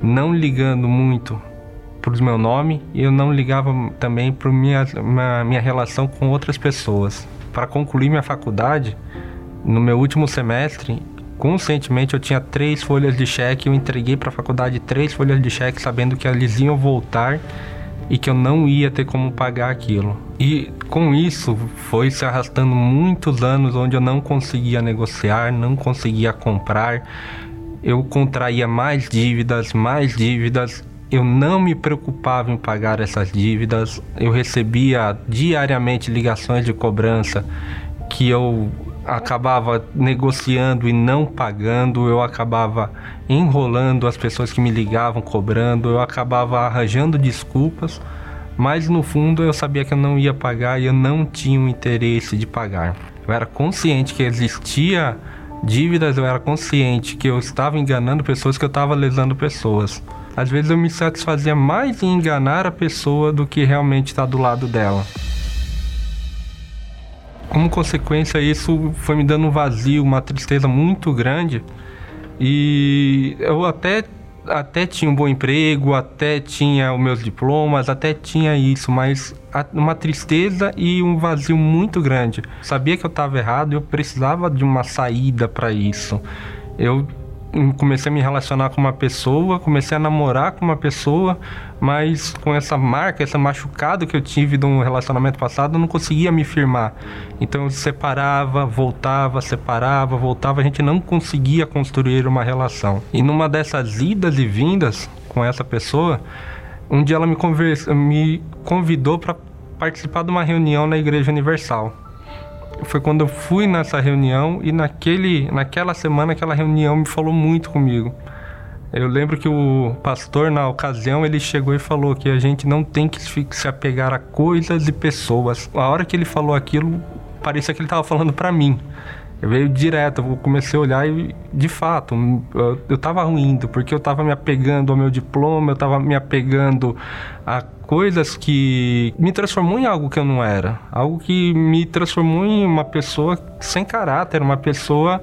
não ligando muito para o meu nome e eu não ligava também para minha, minha, minha relação com outras pessoas. Para concluir minha faculdade, no meu último semestre, conscientemente eu tinha três folhas de cheque, eu entreguei para a faculdade três folhas de cheque sabendo que eles iam voltar e que eu não ia ter como pagar aquilo. E com isso foi se arrastando muitos anos onde eu não conseguia negociar, não conseguia comprar. Eu contraía mais dívidas, mais dívidas eu não me preocupava em pagar essas dívidas. Eu recebia diariamente ligações de cobrança que eu acabava negociando e não pagando, eu acabava enrolando as pessoas que me ligavam cobrando, eu acabava arranjando desculpas, mas no fundo eu sabia que eu não ia pagar e eu não tinha o interesse de pagar. Eu era consciente que existia dívidas, eu era consciente que eu estava enganando pessoas, que eu estava lesando pessoas. Às vezes eu me satisfazia mais em enganar a pessoa do que realmente estar do lado dela. Como consequência, isso foi me dando um vazio, uma tristeza muito grande. E eu até até tinha um bom emprego, até tinha os meus diplomas, até tinha isso, mas uma tristeza e um vazio muito grande. Sabia que eu estava errado, eu precisava de uma saída para isso. Eu comecei a me relacionar com uma pessoa, comecei a namorar com uma pessoa, mas com essa marca, essa machucado que eu tive de um relacionamento passado, eu não conseguia me firmar. Então eu separava, voltava, separava, voltava, a gente não conseguia construir uma relação. E numa dessas idas e vindas com essa pessoa, um dia ela me, conversa, me convidou para participar de uma reunião na Igreja Universal foi quando eu fui nessa reunião e naquele, naquela semana aquela reunião me falou muito comigo. Eu lembro que o pastor na ocasião ele chegou e falou que a gente não tem que se apegar a coisas e pessoas. A hora que ele falou aquilo, parecia que ele estava falando para mim. Eu veio direto, eu comecei a olhar e, de fato, eu, eu tava ruindo, porque eu tava me apegando ao meu diploma, eu tava me apegando a coisas que me transformou em algo que eu não era. Algo que me transformou em uma pessoa sem caráter, uma pessoa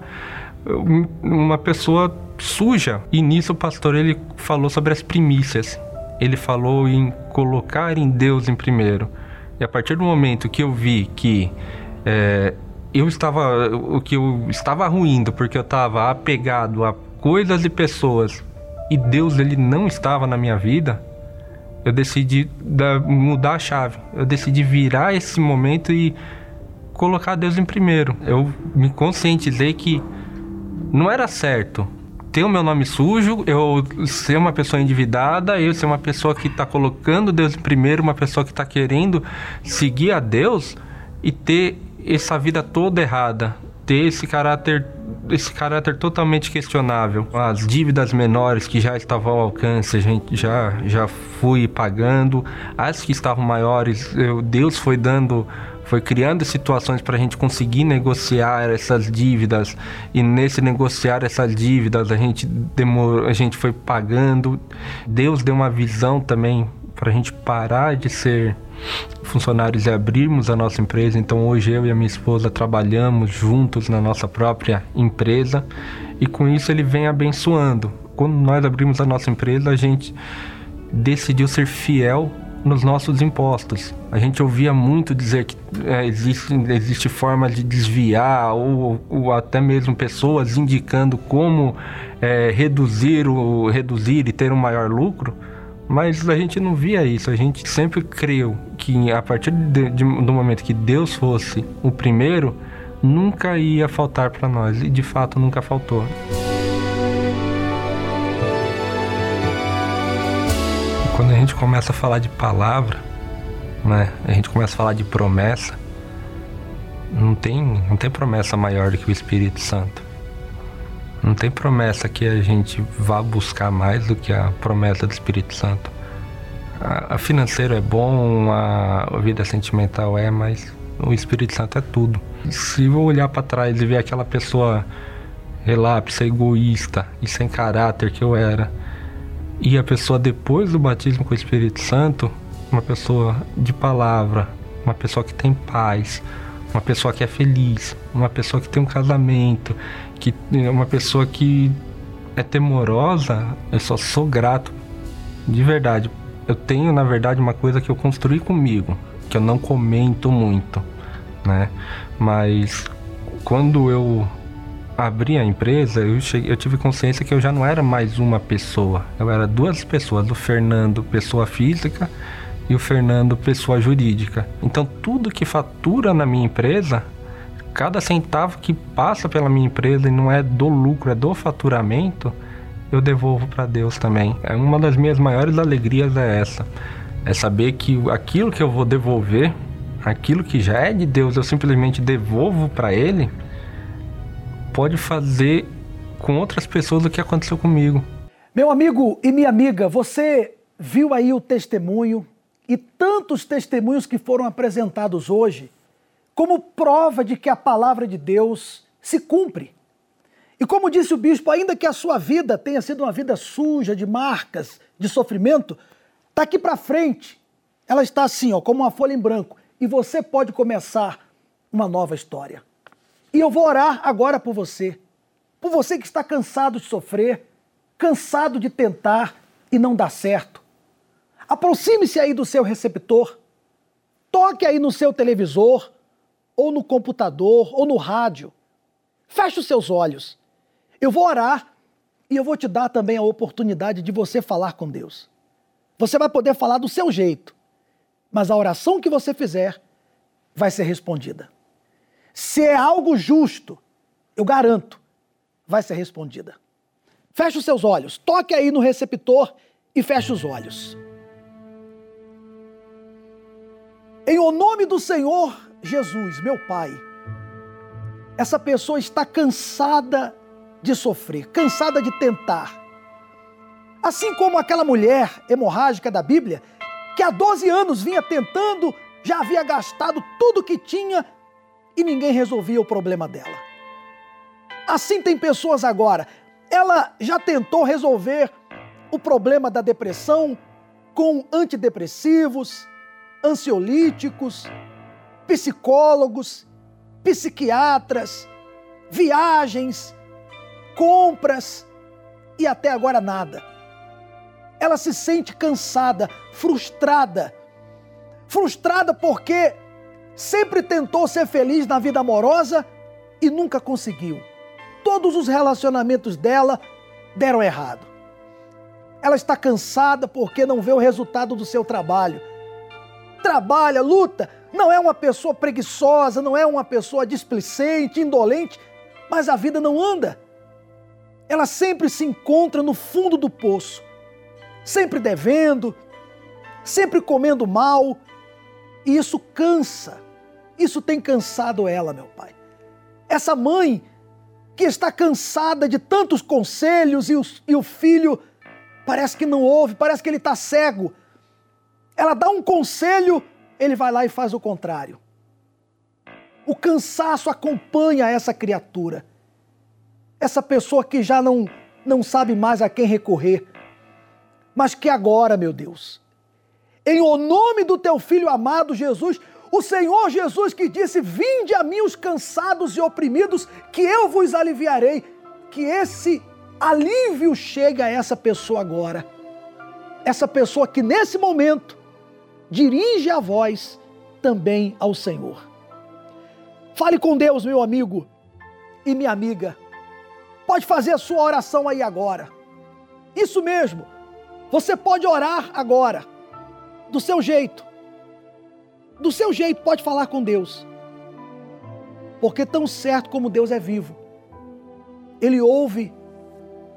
uma pessoa suja. E nisso o pastor ele falou sobre as primícias. Ele falou em colocar em Deus em primeiro. E a partir do momento que eu vi que é, eu estava o que eu estava ruindo porque eu estava apegado a coisas e pessoas e Deus ele não estava na minha vida eu decidi mudar a chave eu decidi virar esse momento e colocar Deus em primeiro eu me conscientizei que não era certo ter o meu nome sujo, eu ser uma pessoa endividada, eu ser uma pessoa que está colocando Deus em primeiro, uma pessoa que está querendo seguir a Deus e ter essa vida toda errada, ter esse caráter esse caráter totalmente questionável. As dívidas menores que já estavam ao alcance, a gente já já fui pagando. As que estavam maiores, eu, Deus foi dando foi criando situações para a gente conseguir negociar essas dívidas e nesse negociar essas dívidas a gente demorou, a gente foi pagando. Deus deu uma visão também para a gente parar de ser funcionários e abrirmos a nossa empresa. Então hoje eu e a minha esposa trabalhamos juntos na nossa própria empresa e com isso ele vem abençoando. Quando nós abrimos a nossa empresa, a gente decidiu ser fiel nos nossos impostos. A gente ouvia muito dizer que é, existe, existe forma de desviar ou, ou, até mesmo pessoas indicando como é, reduzir, o, reduzir e ter um maior lucro. Mas a gente não via isso, a gente sempre creu que a partir de, de, do momento que Deus fosse o primeiro, nunca ia faltar para nós e de fato nunca faltou. Quando a gente começa a falar de palavra, né, a gente começa a falar de promessa, não tem, não tem promessa maior do que o Espírito Santo. Não tem promessa que a gente vá buscar mais do que a promessa do Espírito Santo. A, a financeiro é bom, a, a vida sentimental é, mas o Espírito Santo é tudo. Se eu olhar para trás e ver aquela pessoa relapsa, egoísta e sem caráter que eu era, e a pessoa depois do batismo com o Espírito Santo, uma pessoa de palavra, uma pessoa que tem paz, uma pessoa que é feliz, uma pessoa que tem um casamento, que uma pessoa que é temorosa, eu só sou grato. De verdade. Eu tenho, na verdade, uma coisa que eu construí comigo, que eu não comento muito, né? Mas quando eu abri a empresa, eu, cheguei, eu tive consciência que eu já não era mais uma pessoa. Eu era duas pessoas, o Fernando, pessoa física, e o Fernando, pessoa jurídica. Então, tudo que fatura na minha empresa cada centavo que passa pela minha empresa e não é do lucro, é do faturamento, eu devolvo para Deus também. É uma das minhas maiores alegrias é essa, é saber que aquilo que eu vou devolver, aquilo que já é de Deus, eu simplesmente devolvo para Ele, pode fazer com outras pessoas o que aconteceu comigo. Meu amigo e minha amiga, você viu aí o testemunho e tantos testemunhos que foram apresentados hoje como prova de que a palavra de Deus se cumpre. E como disse o bispo, ainda que a sua vida tenha sido uma vida suja, de marcas, de sofrimento, daqui para frente ela está assim, ó, como uma folha em branco, e você pode começar uma nova história. E eu vou orar agora por você, por você que está cansado de sofrer, cansado de tentar e não dá certo. Aproxime-se aí do seu receptor, toque aí no seu televisor, ou no computador, ou no rádio. Feche os seus olhos eu vou orar e eu vou te dar também a oportunidade de você falar com Deus. Você vai poder falar do seu jeito, mas a oração que você fizer vai ser respondida. Se é algo justo, eu garanto, vai ser respondida. Feche os seus olhos, toque aí no receptor e feche os olhos. Em o nome do Senhor Jesus, meu Pai, essa pessoa está cansada de sofrer, cansada de tentar. Assim como aquela mulher hemorrágica da Bíblia, que há 12 anos vinha tentando, já havia gastado tudo que tinha e ninguém resolvia o problema dela. Assim tem pessoas agora. Ela já tentou resolver o problema da depressão com antidepressivos, ansiolíticos, psicólogos, psiquiatras, viagens, compras e até agora nada. Ela se sente cansada, frustrada. Frustrada porque sempre tentou ser feliz na vida amorosa e nunca conseguiu. Todos os relacionamentos dela deram errado. Ela está cansada porque não vê o resultado do seu trabalho. Trabalha, luta, não é uma pessoa preguiçosa, não é uma pessoa displicente, indolente, mas a vida não anda ela sempre se encontra no fundo do poço, sempre devendo, sempre comendo mal, e isso cansa, isso tem cansado ela, meu pai. Essa mãe que está cansada de tantos conselhos e o, e o filho parece que não ouve, parece que ele está cego. Ela dá um conselho, ele vai lá e faz o contrário. O cansaço acompanha essa criatura essa pessoa que já não, não sabe mais a quem recorrer, mas que agora, meu Deus, em o nome do teu filho amado Jesus, o Senhor Jesus que disse: Vinde a mim os cansados e oprimidos, que eu vos aliviarei. Que esse alívio chegue a essa pessoa agora. Essa pessoa que nesse momento dirige a voz também ao Senhor. Fale com Deus, meu amigo e minha amiga. Pode fazer a sua oração aí agora. Isso mesmo. Você pode orar agora. Do seu jeito. Do seu jeito, pode falar com Deus. Porque tão certo como Deus é vivo, Ele ouve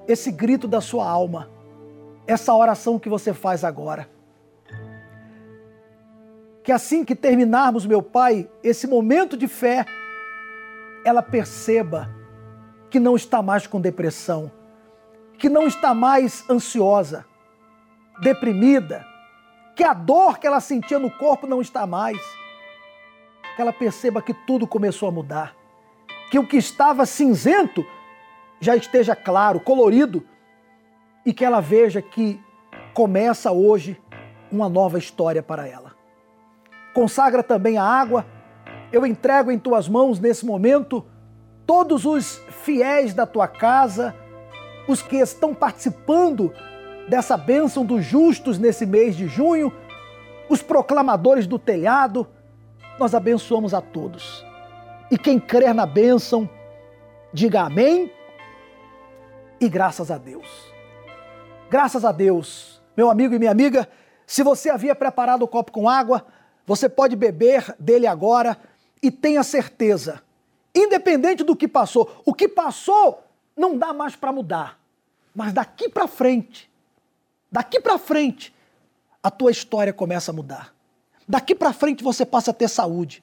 esse grito da sua alma, essa oração que você faz agora. Que assim que terminarmos, meu Pai, esse momento de fé, ela perceba que não está mais com depressão, que não está mais ansiosa, deprimida, que a dor que ela sentia no corpo não está mais. Que ela perceba que tudo começou a mudar, que o que estava cinzento já esteja claro, colorido, e que ela veja que começa hoje uma nova história para ela. Consagra também a água, eu entrego em tuas mãos nesse momento todos os fiéis da tua casa, os que estão participando dessa bênção dos justos nesse mês de junho, os proclamadores do telhado, nós abençoamos a todos. E quem crer na bênção, diga amém e graças a Deus. Graças a Deus, meu amigo e minha amiga, se você havia preparado o copo com água, você pode beber dele agora e tenha certeza Independente do que passou, o que passou não dá mais para mudar. Mas daqui para frente, daqui para frente, a tua história começa a mudar. Daqui para frente você passa a ter saúde.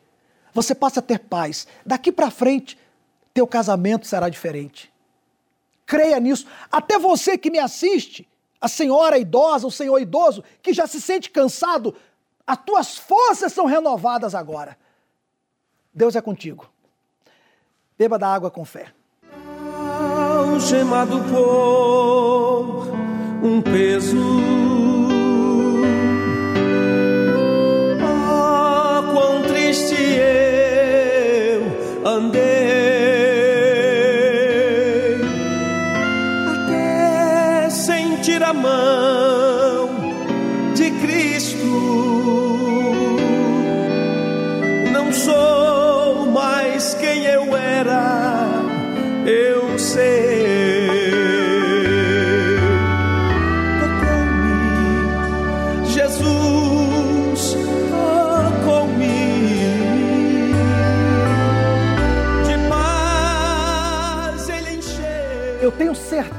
Você passa a ter paz. Daqui para frente, teu casamento será diferente. Creia nisso. Até você que me assiste, a senhora idosa, o senhor idoso, que já se sente cansado, as tuas forças são renovadas agora. Deus é contigo. Beba da água com fé. Algemado por um peso. Ah, quão triste eu andei.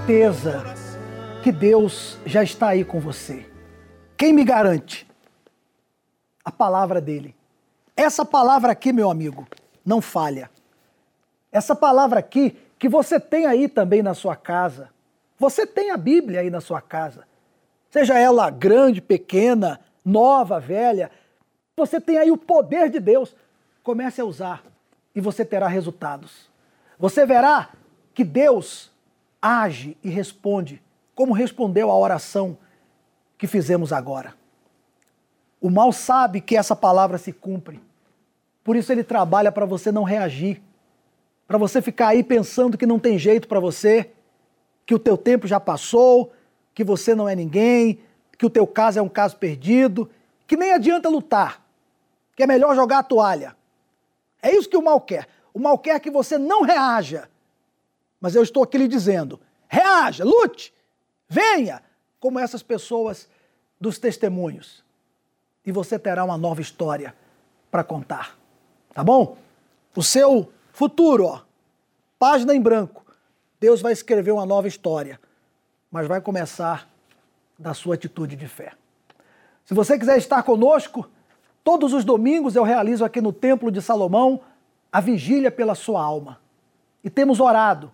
Certeza que Deus já está aí com você. Quem me garante? A palavra dele. Essa palavra aqui, meu amigo, não falha. Essa palavra aqui, que você tem aí também na sua casa. Você tem a Bíblia aí na sua casa. Seja ela grande, pequena, nova, velha. Você tem aí o poder de Deus. Comece a usar e você terá resultados. Você verá que Deus age e responde como respondeu à oração que fizemos agora. O mal sabe que essa palavra se cumpre. Por isso ele trabalha para você não reagir, para você ficar aí pensando que não tem jeito para você, que o teu tempo já passou, que você não é ninguém, que o teu caso é um caso perdido, que nem adianta lutar, que é melhor jogar a toalha. É isso que o mal quer. O mal quer que você não reaja. Mas eu estou aqui lhe dizendo: reaja, lute, venha, como essas pessoas dos testemunhos. E você terá uma nova história para contar. Tá bom? O seu futuro, ó, página em branco. Deus vai escrever uma nova história, mas vai começar da sua atitude de fé. Se você quiser estar conosco, todos os domingos eu realizo aqui no Templo de Salomão a vigília pela sua alma. E temos orado.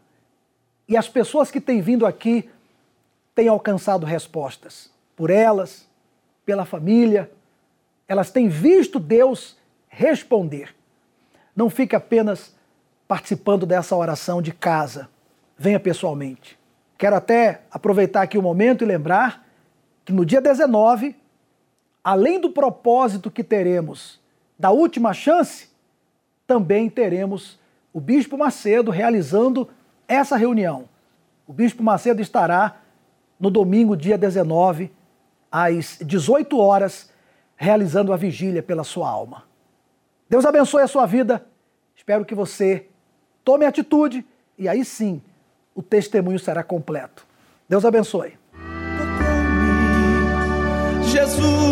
E as pessoas que têm vindo aqui têm alcançado respostas. Por elas, pela família, elas têm visto Deus responder. Não fique apenas participando dessa oração de casa, venha pessoalmente. Quero até aproveitar aqui o momento e lembrar que no dia 19, além do propósito que teremos da última chance, também teremos o Bispo Macedo realizando essa reunião. O Bispo Macedo estará no domingo, dia 19, às 18 horas, realizando a vigília pela sua alma. Deus abençoe a sua vida. Espero que você tome atitude e aí sim o testemunho será completo. Deus abençoe. Jesus